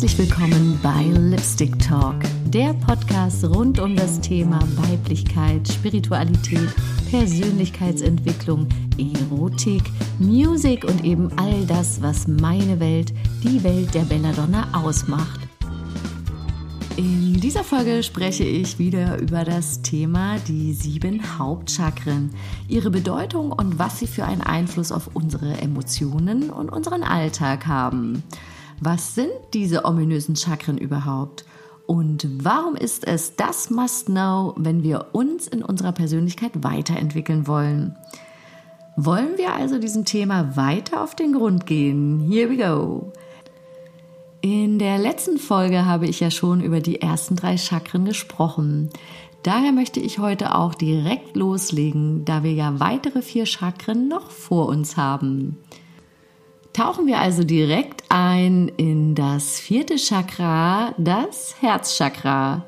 Herzlich willkommen bei Lipstick Talk, der Podcast rund um das Thema Weiblichkeit, Spiritualität, Persönlichkeitsentwicklung, Erotik, Musik und eben all das, was meine Welt, die Welt der Belladonna ausmacht. In dieser Folge spreche ich wieder über das Thema die sieben Hauptchakren, ihre Bedeutung und was sie für einen Einfluss auf unsere Emotionen und unseren Alltag haben. Was sind diese ominösen Chakren überhaupt? Und warum ist es das Must-Know, wenn wir uns in unserer Persönlichkeit weiterentwickeln wollen? Wollen wir also diesem Thema weiter auf den Grund gehen? Here we go! In der letzten Folge habe ich ja schon über die ersten drei Chakren gesprochen. Daher möchte ich heute auch direkt loslegen, da wir ja weitere vier Chakren noch vor uns haben. Tauchen wir also direkt ein in das vierte Chakra, das Herzchakra.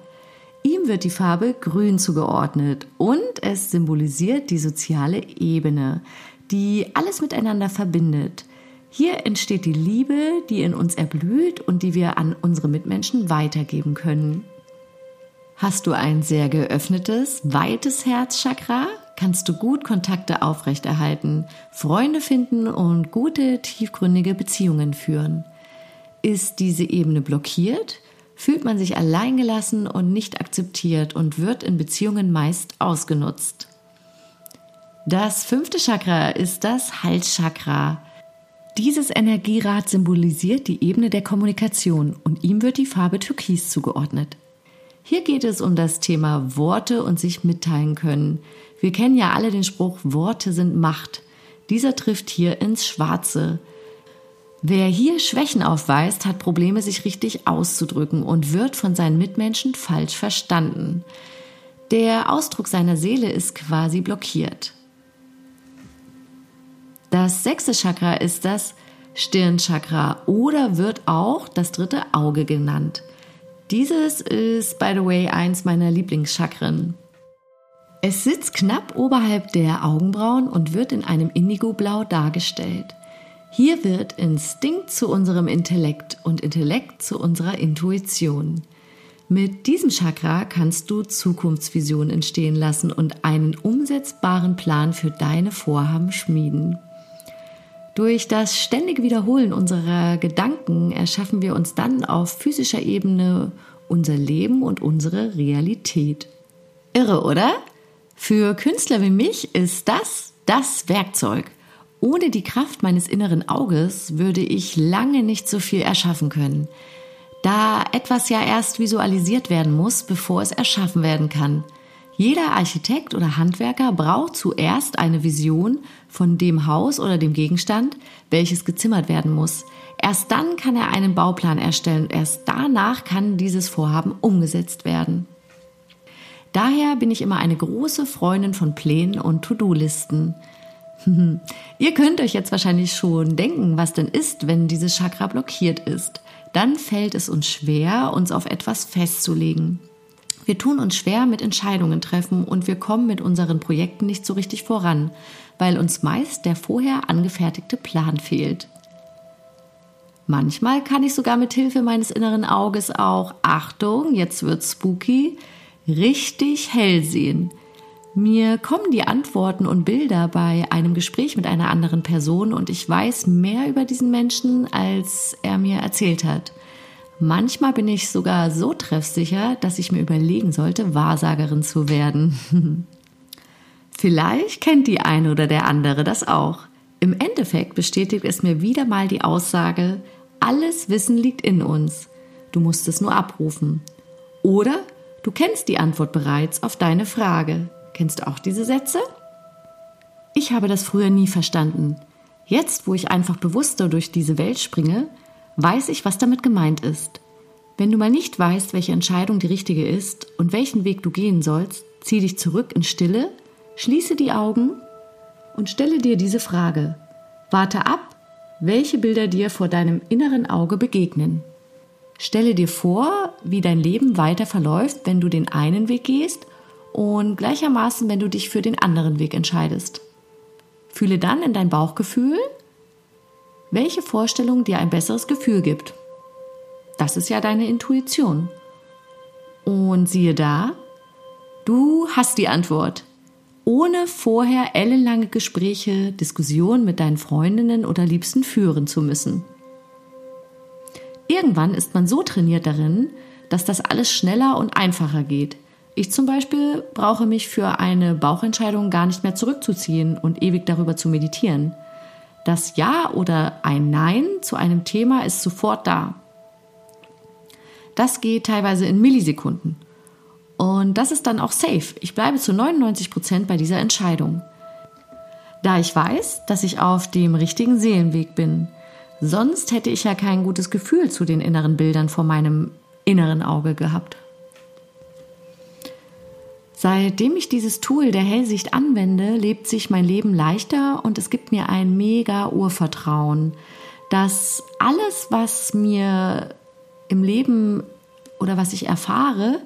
Ihm wird die Farbe grün zugeordnet und es symbolisiert die soziale Ebene, die alles miteinander verbindet. Hier entsteht die Liebe, die in uns erblüht und die wir an unsere Mitmenschen weitergeben können. Hast du ein sehr geöffnetes, weites Herzchakra, kannst du gut Kontakte aufrechterhalten, Freunde finden und gute, tiefgründige Beziehungen führen. Ist diese Ebene blockiert, fühlt man sich alleingelassen und nicht akzeptiert und wird in Beziehungen meist ausgenutzt. Das fünfte Chakra ist das Halschakra. Dieses Energierad symbolisiert die Ebene der Kommunikation und ihm wird die Farbe Türkis zugeordnet. Hier geht es um das Thema Worte und sich mitteilen können. Wir kennen ja alle den Spruch, Worte sind Macht. Dieser trifft hier ins Schwarze. Wer hier Schwächen aufweist, hat Probleme, sich richtig auszudrücken und wird von seinen Mitmenschen falsch verstanden. Der Ausdruck seiner Seele ist quasi blockiert. Das sechste Chakra ist das Stirnchakra oder wird auch das dritte Auge genannt. Dieses ist, by the way, eins meiner Lieblingschakren. Es sitzt knapp oberhalb der Augenbrauen und wird in einem Indigoblau dargestellt. Hier wird Instinkt zu unserem Intellekt und Intellekt zu unserer Intuition. Mit diesem Chakra kannst du Zukunftsvisionen entstehen lassen und einen umsetzbaren Plan für deine Vorhaben schmieden. Durch das ständige Wiederholen unserer Gedanken erschaffen wir uns dann auf physischer Ebene unser Leben und unsere Realität. Irre, oder? Für Künstler wie mich ist das das Werkzeug. Ohne die Kraft meines inneren Auges würde ich lange nicht so viel erschaffen können. Da etwas ja erst visualisiert werden muss, bevor es erschaffen werden kann. Jeder Architekt oder Handwerker braucht zuerst eine Vision von dem Haus oder dem Gegenstand, welches gezimmert werden muss. Erst dann kann er einen Bauplan erstellen und erst danach kann dieses Vorhaben umgesetzt werden. Daher bin ich immer eine große Freundin von Plänen und To-Do-Listen. Ihr könnt euch jetzt wahrscheinlich schon denken, was denn ist, wenn dieses Chakra blockiert ist. Dann fällt es uns schwer, uns auf etwas festzulegen. Wir tun uns schwer mit Entscheidungen treffen und wir kommen mit unseren Projekten nicht so richtig voran, weil uns meist der vorher angefertigte Plan fehlt. Manchmal kann ich sogar mit Hilfe meines inneren Auges auch, Achtung, jetzt wird spooky, richtig hell sehen. Mir kommen die Antworten und Bilder bei einem Gespräch mit einer anderen Person und ich weiß mehr über diesen Menschen, als er mir erzählt hat. Manchmal bin ich sogar so treffsicher, dass ich mir überlegen sollte, Wahrsagerin zu werden. Vielleicht kennt die eine oder der andere das auch. Im Endeffekt bestätigt es mir wieder mal die Aussage, alles Wissen liegt in uns. Du musst es nur abrufen. Oder du kennst die Antwort bereits auf deine Frage. Kennst du auch diese Sätze? Ich habe das früher nie verstanden. Jetzt, wo ich einfach bewusster durch diese Welt springe, weiß ich, was damit gemeint ist. Wenn du mal nicht weißt, welche Entscheidung die richtige ist und welchen Weg du gehen sollst, zieh dich zurück in Stille, schließe die Augen und stelle dir diese Frage. Warte ab, welche Bilder dir vor deinem inneren Auge begegnen. Stelle dir vor, wie dein Leben weiter verläuft, wenn du den einen Weg gehst und gleichermaßen, wenn du dich für den anderen Weg entscheidest. Fühle dann in dein Bauchgefühl welche Vorstellung dir ein besseres Gefühl gibt. Das ist ja deine Intuition. Und siehe da, du hast die Antwort. Ohne vorher ellenlange Gespräche, Diskussionen mit deinen Freundinnen oder Liebsten führen zu müssen. Irgendwann ist man so trainiert darin, dass das alles schneller und einfacher geht. Ich zum Beispiel brauche mich für eine Bauchentscheidung gar nicht mehr zurückzuziehen und ewig darüber zu meditieren. Das Ja oder ein Nein zu einem Thema ist sofort da. Das geht teilweise in Millisekunden. Und das ist dann auch safe. Ich bleibe zu 99 Prozent bei dieser Entscheidung. Da ich weiß, dass ich auf dem richtigen Seelenweg bin. Sonst hätte ich ja kein gutes Gefühl zu den inneren Bildern vor meinem inneren Auge gehabt. Seitdem ich dieses Tool der Hellsicht anwende, lebt sich mein Leben leichter und es gibt mir ein mega Urvertrauen, dass alles, was mir im Leben oder was ich erfahre,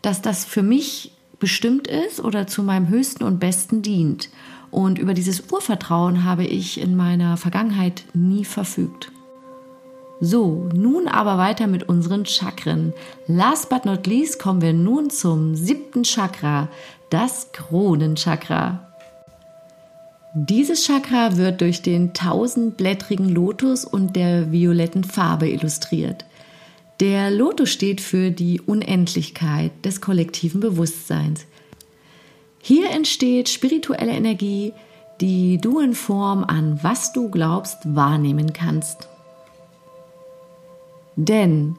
dass das für mich bestimmt ist oder zu meinem höchsten und besten dient. Und über dieses Urvertrauen habe ich in meiner Vergangenheit nie verfügt. So, nun aber weiter mit unseren Chakren. Last but not least kommen wir nun zum siebten Chakra, das Kronenchakra. Dieses Chakra wird durch den tausendblättrigen Lotus und der violetten Farbe illustriert. Der Lotus steht für die Unendlichkeit des kollektiven Bewusstseins. Hier entsteht spirituelle Energie, die du in Form an was du glaubst wahrnehmen kannst. Denn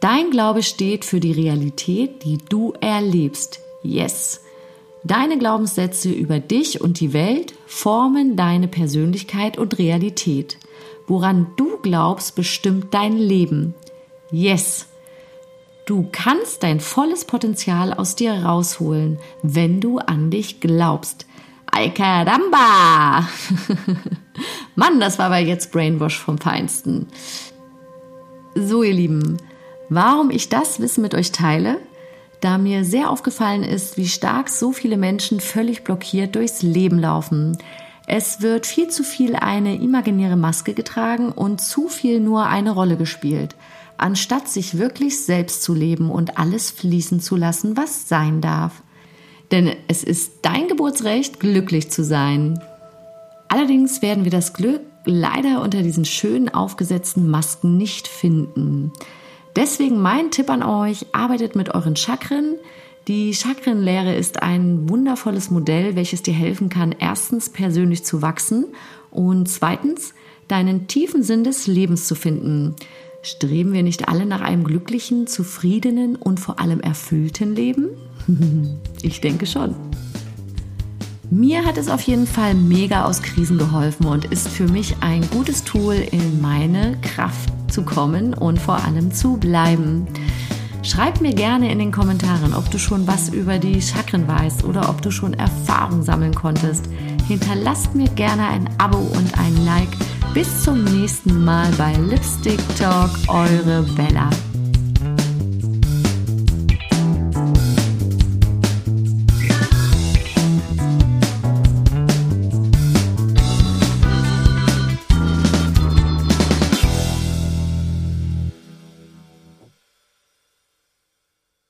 dein Glaube steht für die Realität, die du erlebst. Yes. Deine Glaubenssätze über dich und die Welt formen deine Persönlichkeit und Realität. Woran du glaubst, bestimmt dein Leben. Yes. Du kannst dein volles Potenzial aus dir rausholen, wenn du an dich glaubst. Ay caramba! Mann, das war aber jetzt Brainwash vom Feinsten. So, ihr Lieben, warum ich das Wissen mit euch teile? Da mir sehr aufgefallen ist, wie stark so viele Menschen völlig blockiert durchs Leben laufen. Es wird viel zu viel eine imaginäre Maske getragen und zu viel nur eine Rolle gespielt anstatt sich wirklich selbst zu leben und alles fließen zu lassen, was sein darf. Denn es ist dein Geburtsrecht, glücklich zu sein. Allerdings werden wir das Glück leider unter diesen schön aufgesetzten Masken nicht finden. Deswegen mein Tipp an euch, arbeitet mit euren Chakren. Die Chakrenlehre ist ein wundervolles Modell, welches dir helfen kann, erstens persönlich zu wachsen und zweitens deinen tiefen Sinn des Lebens zu finden. Streben wir nicht alle nach einem glücklichen, zufriedenen und vor allem erfüllten Leben? ich denke schon. Mir hat es auf jeden Fall mega aus Krisen geholfen und ist für mich ein gutes Tool, in meine Kraft zu kommen und vor allem zu bleiben. Schreib mir gerne in den Kommentaren, ob du schon was über die Chakren weißt oder ob du schon Erfahrung sammeln konntest. Hinterlasst mir gerne ein Abo und ein Like bis zum nächsten Mal bei Lipstick Talk, eure Bella.